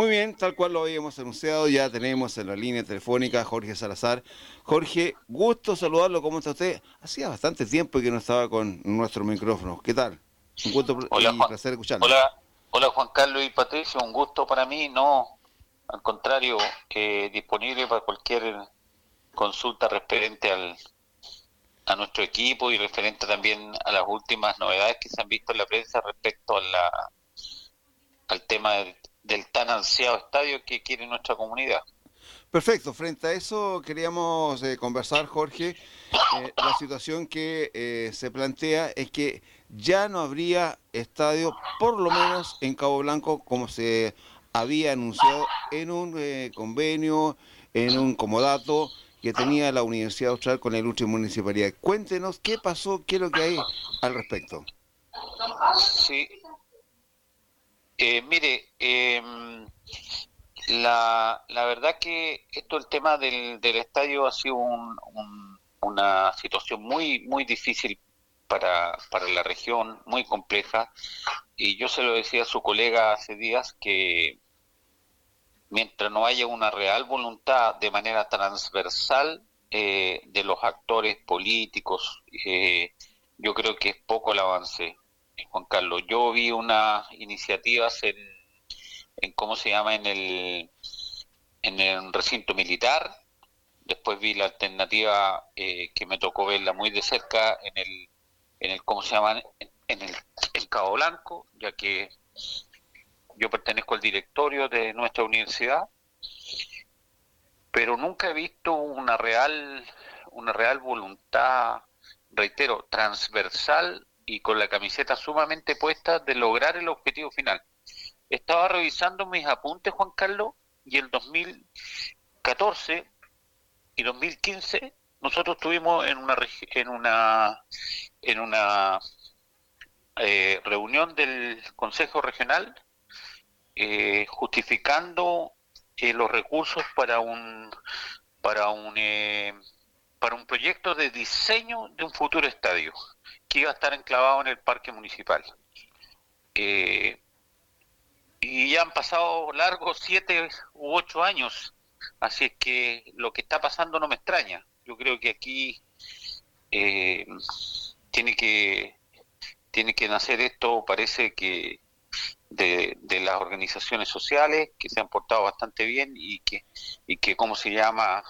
Muy bien, tal cual lo habíamos anunciado, ya tenemos en la línea telefónica Jorge Salazar. Jorge, gusto saludarlo, ¿cómo está usted? Hacía bastante tiempo que no estaba con nuestro micrófono. ¿Qué tal? Un gusto hola, y placer escucharlo. Hola, hola Juan Carlos y Patricio, un gusto para mí, no, al contrario, eh, disponible para cualquier consulta referente al, a nuestro equipo y referente también a las últimas novedades que se han visto en la prensa respecto a la, al tema del, tan ansiado estadio que quiere nuestra comunidad. Perfecto, frente a eso queríamos eh, conversar, Jorge. Eh, la situación que eh, se plantea es que ya no habría estadio, por lo menos en Cabo Blanco, como se había anunciado en un convenio, en un comodato que tenía la Universidad Austral con el último municipalidad. Cuéntenos qué pasó, qué es lo que hay al respecto. Sí. Eh, mire, em, la, la verdad que esto, el tema del, del estadio ha sido una situación muy, muy difícil para, para la región, muy compleja. Y yo se lo decía a su colega hace días que mientras no haya una real voluntad de manera transversal eh, de los actores políticos, eh, yo creo que es poco el avance, Juan Carlos. Yo vi unas iniciativas en, ¿cómo se llama?, en el, en el recinto militar, después vi la alternativa eh, que me tocó verla muy de cerca en el, en el ¿cómo se llama?, en el, Cabo Blanco, ya que yo pertenezco al directorio de nuestra universidad, pero nunca he visto una real, una real voluntad, reitero, transversal y con la camiseta sumamente puesta de lograr el objetivo final. Estaba revisando mis apuntes, Juan Carlos, y el 2014 y 2015 nosotros estuvimos en una en una en una eh, reunión del Consejo Regional eh, justificando eh, los recursos para un para un eh, para un proyecto de diseño de un futuro estadio que iba a estar enclavado en el parque municipal y ya han pasado largos siete u ocho años así es que lo que está pasando no me extraña yo creo que aquí tiene que tiene que nacer esto parece que de, las organizaciones sociales que se han portado bastante bien y que, y que ¿cómo se llama?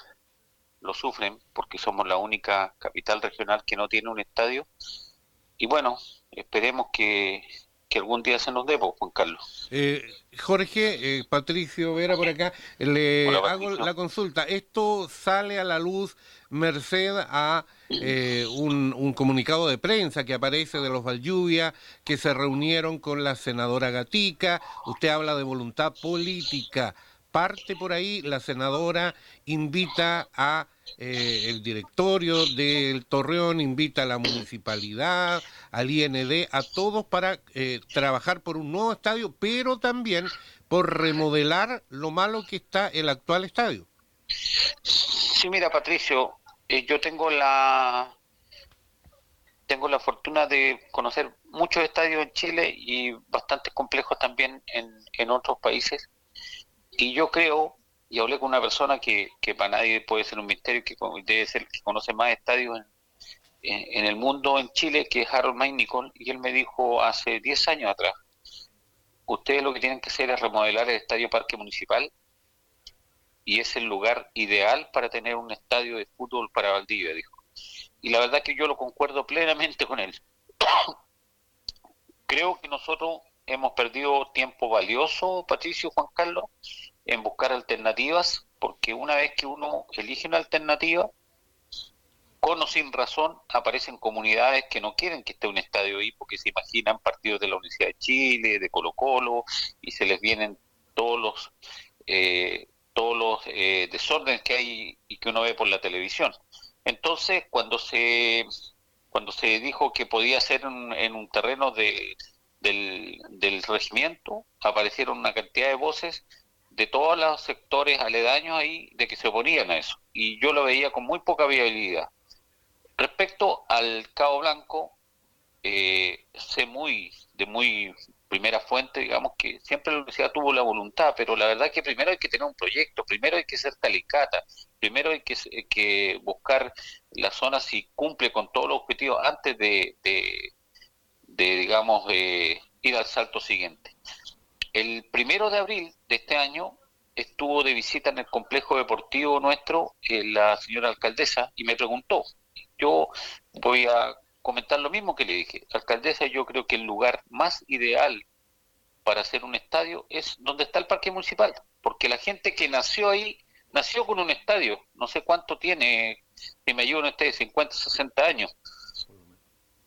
Lo sufren porque somos la única capital regional que no tiene un estadio. Y bueno, esperemos que, algún día se nos dé, pues, Juan Carlos. Eh, Jorge, eh, Patricio Vera por acá, le hago la consulta. Esto sale a la luz merced a eh, un, comunicado de prensa que aparece de los Valjuvia, que se reunieron con la senadora Gatica. Usted habla de voluntad política. Parte por ahí, la senadora invita a eh, el directorio del Torreón, invita a la municipalidad, al IND, a todos para eh, trabajar por un nuevo estadio, pero también por remodelar lo malo que está el actual estadio. Sí, mira, Patricio, eh, yo tengo la tengo la fortuna de conocer muchos estadios en Chile y bastante complejos también en, en otros países. Y yo creo, y hablé con una persona que, que para nadie puede ser un misterio, que debe ser que conoce más estadios en, el mundo en Chile, que es Harold Nicol, y él me dijo hace 10 años atrás, ustedes lo que tienen que hacer es remodelar el Estadio Parque Municipal y es el lugar ideal para tener un estadio de fútbol para Valdivia, dijo. Y la verdad que yo lo concuerdo plenamente con él. Creo que nosotros hemos perdido tiempo valioso, Patricio, Juan Carlos, en buscar alternativas, porque una vez que uno elige una alternativa, con o sin razón, aparecen comunidades que no quieren que esté un estadio ahí porque se imaginan partidos de la Universidad de Chile, de Colo Colo, y se les vienen todos los eh, todos los eh, desórdenes que hay y que uno ve por la televisión. Entonces, cuando se cuando se dijo que podía ser en, un terreno de, del, del regimiento, aparecieron una cantidad de voces de todos los sectores aledaños ahí de que se oponían a eso. Y yo lo veía con muy poca viabilidad. Respecto al Cabo Blanco, eh, sé muy de muy primera fuente, digamos que siempre la universidad tuvo la voluntad, pero la verdad es que primero hay que tener un proyecto, primero hay que ser talicata, primero hay que, que buscar la zona si cumple con todos los objetivos antes de, de, digamos, ir al salto siguiente. El primero de abril de este año estuvo de visita en el complejo deportivo nuestro eh, la señora alcaldesa y me preguntó. Yo voy a comentar lo mismo que le dije. Alcaldesa, yo creo que el lugar más ideal para hacer un estadio es donde está el parque municipal, porque la gente que nació ahí, nació con un estadio, no sé cuánto tiene, que me ayuden ustedes, 50, 60 años.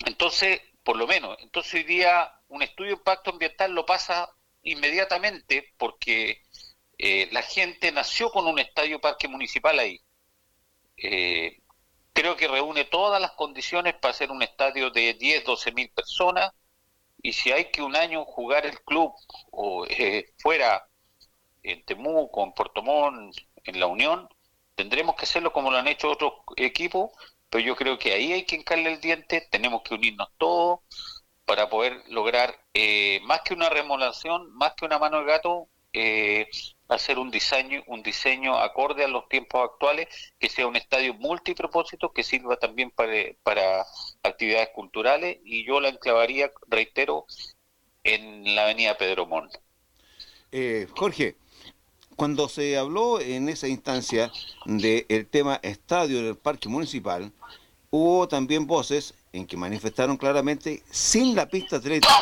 Entonces, por lo menos, entonces hoy día un estudio de impacto ambiental lo pasa inmediatamente porque eh, la gente nació con un estadio parque municipal ahí. Eh, creo que reúne todas las condiciones para hacer un estadio de 10, 12 mil personas y si hay que un año jugar el club o eh, fuera en Temuco, en Puerto Montt, en La Unión, tendremos que hacerlo como lo han hecho otros equipos, pero yo creo que ahí hay que encarle el diente, tenemos que unirnos todos para poder lograr eh, más que una remodelación, más que una mano de gato, eh, hacer un diseño, un diseño acorde a los tiempos actuales, que sea un estadio multipropósito, que sirva también para, actividades culturales, y yo la enclavaría, reitero, en la avenida Pedro Mon. Eh, Jorge, cuando se habló en esa instancia del tema estadio del parque municipal, hubo también voces en que manifestaron claramente sin la pista atlética.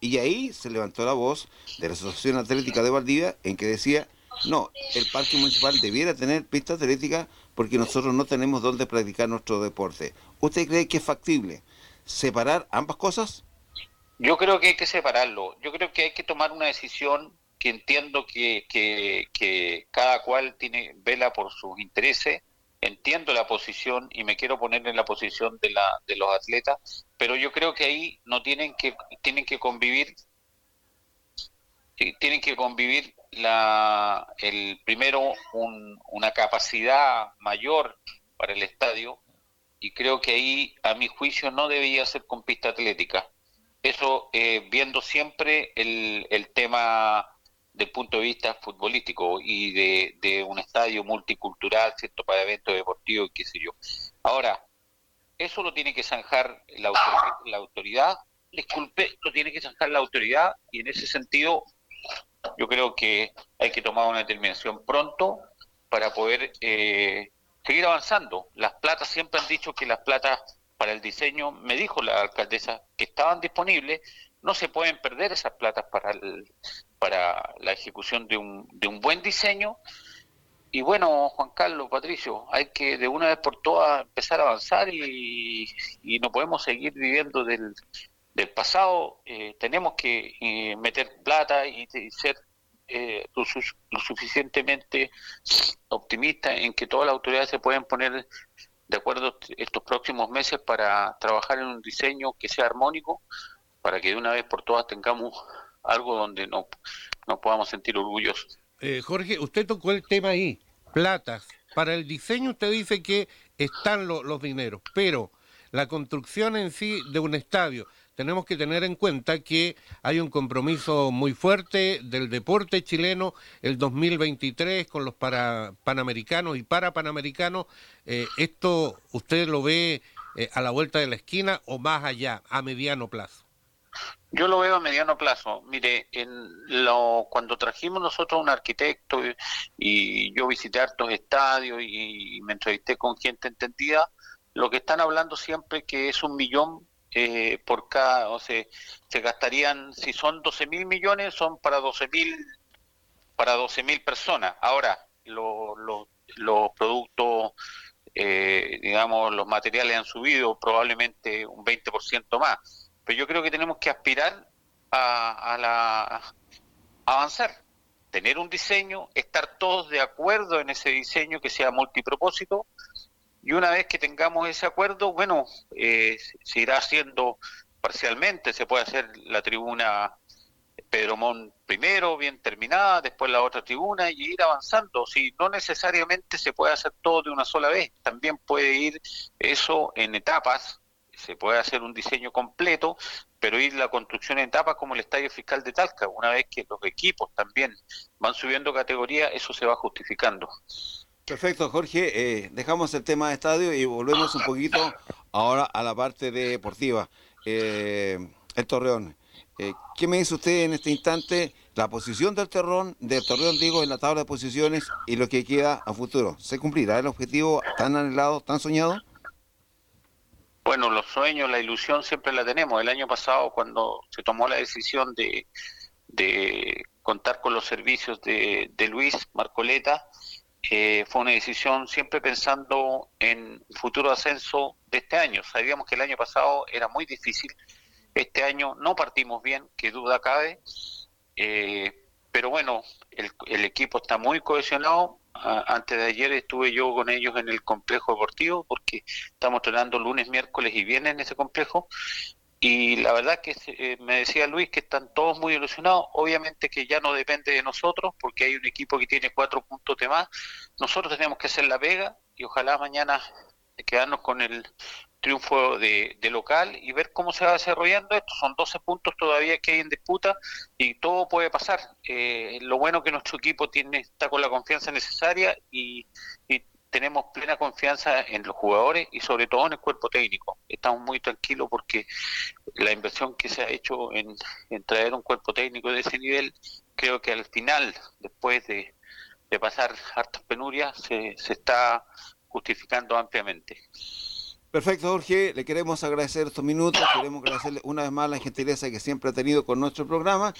Y ahí se levantó la voz de la Asociación Atlética de Valdivia en que decía, no, el parque municipal debiera tener pista atlética porque nosotros no tenemos dónde practicar nuestro deporte. ¿Usted cree que es factible separar ambas cosas? Yo creo que hay que separarlo. Yo creo que hay que tomar una decisión que entiendo que, que, que cada cual tiene vela por sus intereses entiendo la posición y me quiero poner en la posición de, la, de los atletas, pero yo creo que ahí no tienen que tienen que convivir tienen que convivir la el primero una capacidad mayor para el estadio y creo que ahí a mi juicio no debería ser con pista atlética. Eso eh, viendo siempre el, el tema del punto de vista futbolístico y de, un estadio multicultural, ¿cierto? Para eventos deportivos y qué sé yo. Ahora, eso lo tiene que zanjar la, la autoridad, disculpe, lo tiene que zanjar la autoridad y en ese sentido yo creo que hay que tomar una determinación pronto para poder eh, seguir avanzando. Las platas, siempre han dicho que las platas para el diseño, me dijo la alcaldesa, que estaban disponibles, no se pueden perder esas platas para, para la ejecución de un, de un buen diseño. Y bueno, Juan Carlos, Patricio, hay que de una vez por todas empezar a avanzar y, no podemos seguir viviendo del, del pasado. Eh, tenemos que eh, meter plata y, ser eh, lo, suficientemente optimistas en que todas las autoridades se pueden poner de acuerdo estos próximos meses para trabajar en un diseño que sea armónico para que de una vez por todas tengamos algo donde no, nos podamos sentir orgullosos. Eh, Jorge, usted tocó el tema ahí, platas. Para el diseño usted dice que están los dineros, pero la construcción en sí de un estadio, tenemos que tener en cuenta que hay un compromiso muy fuerte del deporte chileno el 2023 con los para, panamericanos y para panamericanos. Eh, ¿Esto usted lo ve eh, a la vuelta de la esquina o más allá, a mediano plazo? Yo lo veo a mediano plazo. Mire, en lo, cuando trajimos nosotros un arquitecto y, yo visité hartos estadios y, me entrevisté con gente entendida, lo que están hablando siempre que es un millón eh, por cada, o sea, se gastarían, si son 12 mil millones, son para 12 mil para 12 mil personas. Ahora, los productos, eh, digamos, los materiales han subido probablemente un 20% más pero yo creo que tenemos que aspirar a, la, avanzar, tener un diseño, estar todos de acuerdo en ese diseño que sea multipropósito, y una vez que tengamos ese acuerdo, bueno, eh, se irá haciendo parcialmente, se puede hacer la tribuna Pedro Mon primero, bien terminada, después la otra tribuna y ir avanzando. Si no necesariamente se puede hacer todo de una sola vez, también puede ir eso en etapas, se puede hacer un diseño completo, pero ir la construcción en etapas como el Estadio Fiscal de Talca. Una vez que los equipos también van subiendo categoría, eso se va justificando. Perfecto, Jorge. Eh, dejamos el tema de estadio y volvemos un poquito ahora a la parte deportiva. Eh, el Torreón. Eh, ¿Qué me dice usted en este instante? La posición del Torreón, del Torreón, digo, en la tabla de posiciones y lo que queda a futuro. ¿Se cumplirá el objetivo tan anhelado, tan soñado? Bueno, los sueños, la ilusión siempre la tenemos. El año pasado, cuando se tomó la decisión de, contar con los servicios de, Luis Marcoleta, eh, fue una decisión siempre pensando en futuro ascenso de este año. Sabíamos que el año pasado era muy difícil este año no partimos bien, que duda cabe, eh, pero bueno, el, equipo está muy cohesionado. Antes de ayer estuve yo con ellos en el complejo deportivo porque estamos entrenando lunes, miércoles y viernes en ese complejo. Y la verdad que eh, me decía Luis que están todos muy ilusionados. Obviamente que ya no depende de nosotros porque hay un equipo que tiene cuatro puntos de más. Nosotros tenemos que hacer la pega y ojalá mañana quedarnos con el triunfo de, local y ver cómo se va desarrollando esto. Son 12 puntos todavía que hay en disputa y todo puede pasar. Eh, lo bueno que nuestro equipo tiene está con la confianza necesaria y, tenemos plena confianza en los jugadores y sobre todo en el cuerpo técnico. Estamos muy tranquilos porque la inversión que se ha hecho en, traer un cuerpo técnico de ese nivel, creo que al final, después de, pasar hartas penurias, se, se está justificando ampliamente. Perfecto, Jorge. Le queremos agradecer estos minutos. Queremos agradecerle una vez más la gentileza que siempre ha tenido con nuestro programa.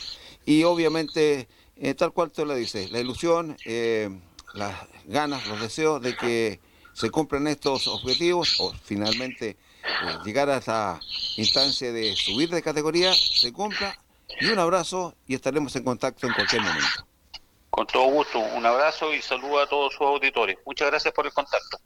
Y obviamente, eh, tal cual tú le dices, la ilusión, eh, las ganas, los deseos de que se cumplan estos objetivos o finalmente eh, llegar a esta instancia de subir de categoría, se cumpla. Y un abrazo y estaremos en contacto en cualquier momento. Con todo gusto, un abrazo y saludo a todos sus auditores. Muchas gracias por el contacto.